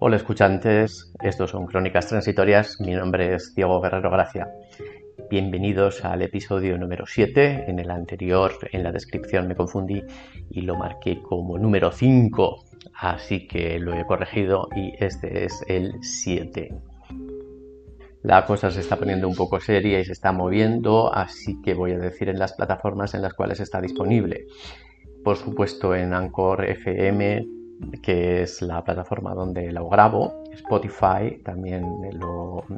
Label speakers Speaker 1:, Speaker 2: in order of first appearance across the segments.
Speaker 1: Hola escuchantes, estos son Crónicas Transitorias, mi nombre es Diego Guerrero Gracia. Bienvenidos al episodio número 7. En el anterior, en la descripción me confundí y lo marqué como número 5, así que lo he corregido y este es el 7. La cosa se está poniendo un poco seria y se está moviendo, así que voy a decir en las plataformas en las cuales está disponible. Por supuesto en Anchor FM, que es la plataforma donde lo grabo. Spotify también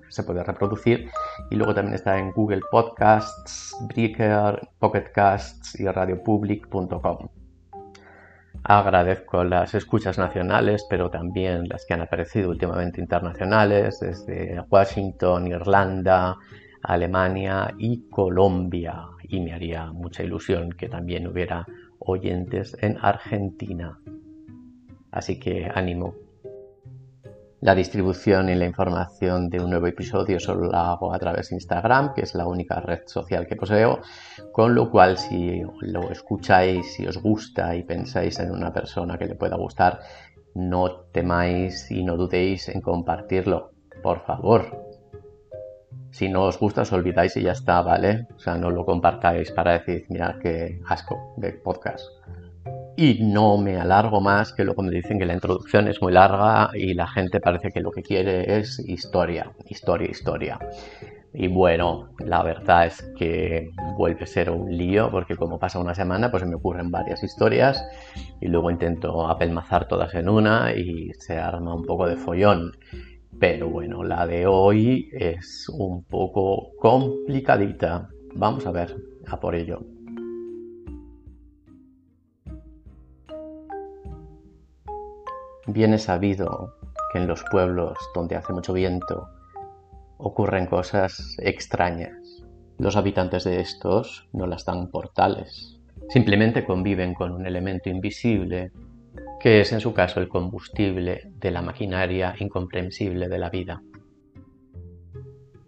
Speaker 1: se puede reproducir. Y luego también está en Google Podcasts, Breaker, Pocket Casts y radiopublic.com. Agradezco las escuchas nacionales, pero también las que han aparecido últimamente internacionales, desde Washington, Irlanda, Alemania y Colombia. Y me haría mucha ilusión que también hubiera oyentes en Argentina. Así que ánimo. La distribución y la información de un nuevo episodio solo la hago a través de Instagram, que es la única red social que poseo, con lo cual si lo escucháis, si os gusta y pensáis en una persona que le pueda gustar, no temáis y no dudéis en compartirlo, por favor. Si no os gusta, os olvidáis y ya está, ¿vale? O sea, no lo compartáis para decir, mirad qué asco de podcast y no me alargo más, que luego me dicen que la introducción es muy larga y la gente parece que lo que quiere es historia, historia, historia. Y bueno, la verdad es que vuelve a ser un lío porque como pasa una semana pues me ocurren varias historias y luego intento apelmazar todas en una y se arma un poco de follón. Pero bueno, la de hoy es un poco complicadita. Vamos a ver, a por ello. Bien es sabido que en los pueblos donde hace mucho viento ocurren cosas extrañas. Los habitantes de estos no las dan por tales. Simplemente conviven con un elemento invisible que es en su caso el combustible de la maquinaria incomprensible de la vida.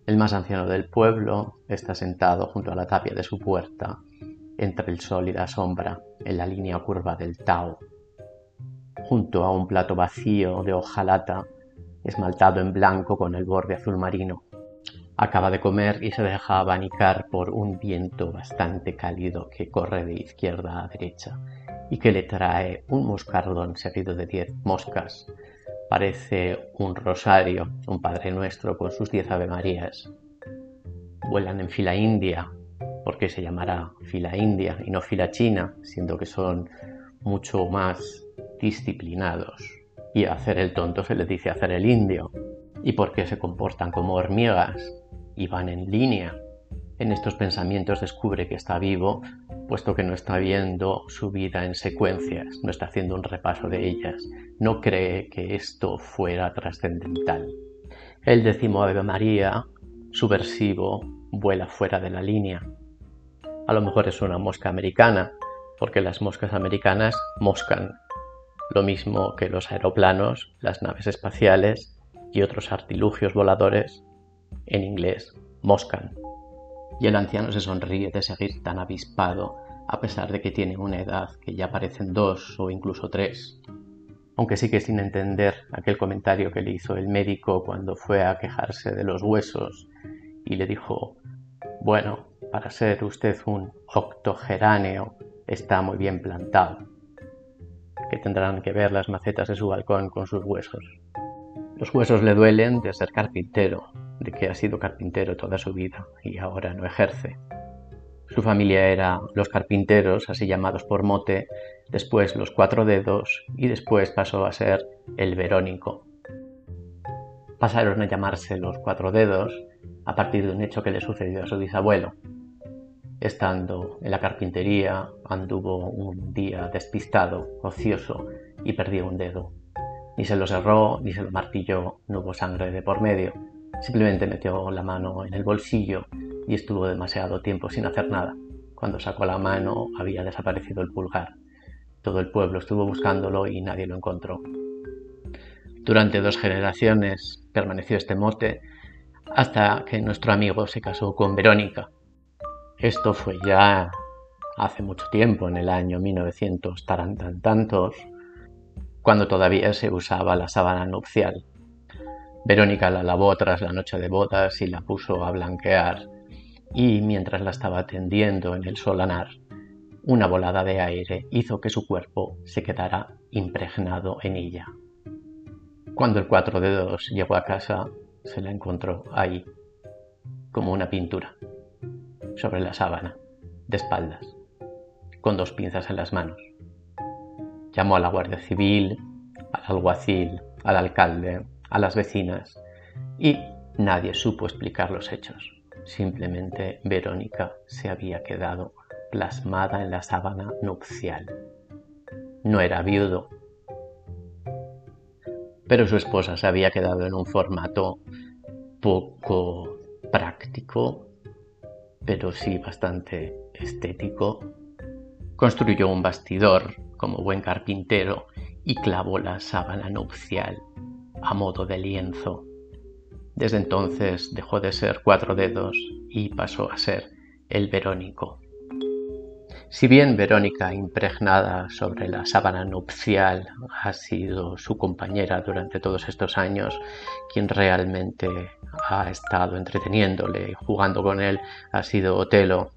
Speaker 1: El más anciano del pueblo está sentado junto a la tapia de su puerta, entre el sol y la sombra, en la línea curva del Tao, junto a un plato vacío de hojalata esmaltado en blanco con el borde azul marino. Acaba de comer y se deja abanicar por un viento bastante cálido que corre de izquierda a derecha y que le trae un moscardón seguido de diez moscas. Parece un rosario, un Padre Nuestro con sus diez Avemarías. Vuelan en fila india, porque se llamará fila india y no fila china, siendo que son mucho más disciplinados. Y hacer el tonto se les dice hacer el indio. ¿Y por qué se comportan como hormigas? Y van en línea. En estos pensamientos descubre que está vivo, puesto que no está viendo su vida en secuencias, no está haciendo un repaso de ellas, no cree que esto fuera trascendental. El décimo Ave María, subversivo, vuela fuera de la línea. A lo mejor es una mosca americana, porque las moscas americanas moscan, lo mismo que los aeroplanos, las naves espaciales y otros artilugios voladores, en inglés, moscan. Y el anciano se sonríe de seguir tan avispado a pesar de que tiene una edad que ya parecen dos o incluso tres. Aunque sí que sin entender aquel comentario que le hizo el médico cuando fue a quejarse de los huesos y le dijo, bueno, para ser usted un octogeráneo está muy bien plantado que tendrán que ver las macetas de su balcón con sus huesos. Los huesos le duelen de ser carpintero, de que ha sido carpintero toda su vida y ahora no ejerce. Su familia era los carpinteros, así llamados por mote, después los cuatro dedos y después pasó a ser el Verónico. Pasaron a llamarse los cuatro dedos a partir de un hecho que le sucedió a su bisabuelo, Estando en la carpintería, anduvo un día despistado, ocioso, y perdió un dedo. Ni se lo cerró, ni se lo martilló, no hubo sangre de por medio. Simplemente metió la mano en el bolsillo y estuvo demasiado tiempo sin hacer nada. Cuando sacó la mano había desaparecido el pulgar. Todo el pueblo estuvo buscándolo y nadie lo encontró. Durante dos generaciones permaneció este mote hasta que nuestro amigo se casó con Verónica, esto fue ya hace mucho tiempo, en el año 1900 tantos, cuando todavía se usaba la sábana nupcial. Verónica la lavó tras la noche de bodas y la puso a blanquear, y mientras la estaba tendiendo en el solanar, una volada de aire hizo que su cuerpo se quedara impregnado en ella. Cuando el cuatro dedos llegó a casa, se la encontró ahí, como una pintura, sobre la sábana, de espaldas, con dos pinzas en las manos. Llamó a la Guardia Civil, al alguacil, al alcalde, a las vecinas y nadie supo explicar los hechos. Simplemente Verónica se había quedado plasmada en la sábana nupcial. No era viudo, pero su esposa se había quedado en un formato poco práctico, pero sí bastante estético. Construyó un bastidor como buen carpintero y clavó la sábana nupcial a modo de lienzo. Desde entonces dejó de ser cuatro dedos y pasó a ser el Verónico. Si bien Verónica, impregnada sobre la sábana nupcial, ha sido su compañera durante todos estos años, quien realmente ha estado entreteniéndole y jugando con él ha sido Otelo.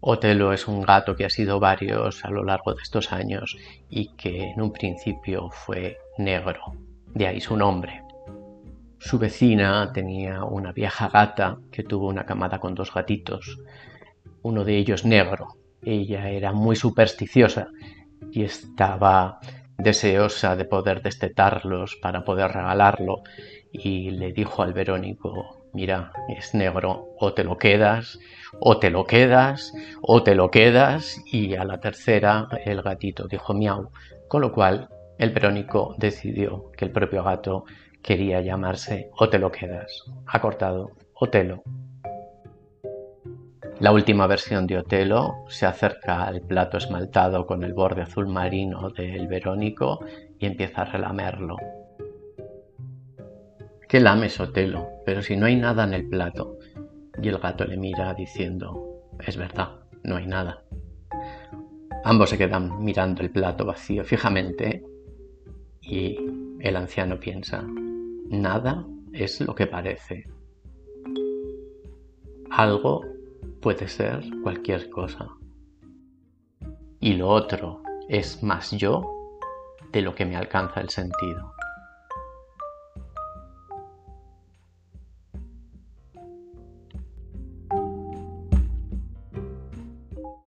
Speaker 1: Otelo es un gato que ha sido varios a lo largo de estos años y que en un principio fue negro, de ahí su nombre. Su vecina tenía una vieja gata que tuvo una camada con dos gatitos, uno de ellos negro, ella era muy supersticiosa y estaba deseosa de poder destetarlos para poder regalarlo y le dijo al Verónico, mira, es negro, o te lo quedas, o te lo quedas, o te lo quedas y a la tercera el gatito dijo miau, con lo cual el Verónico decidió que el propio gato quería llamarse o te lo quedas, acortado, Otelo. La última versión de Otelo se acerca al plato esmaltado con el borde azul marino del Verónico y empieza a relamerlo. ¿Qué lames, Otelo? Pero si no hay nada en el plato. Y el gato le mira diciendo, es verdad, no hay nada. Ambos se quedan mirando el plato vacío fijamente y el anciano piensa, nada es lo que parece. Algo puede ser cualquier cosa. Y lo otro es más yo de lo que me alcanza el sentido.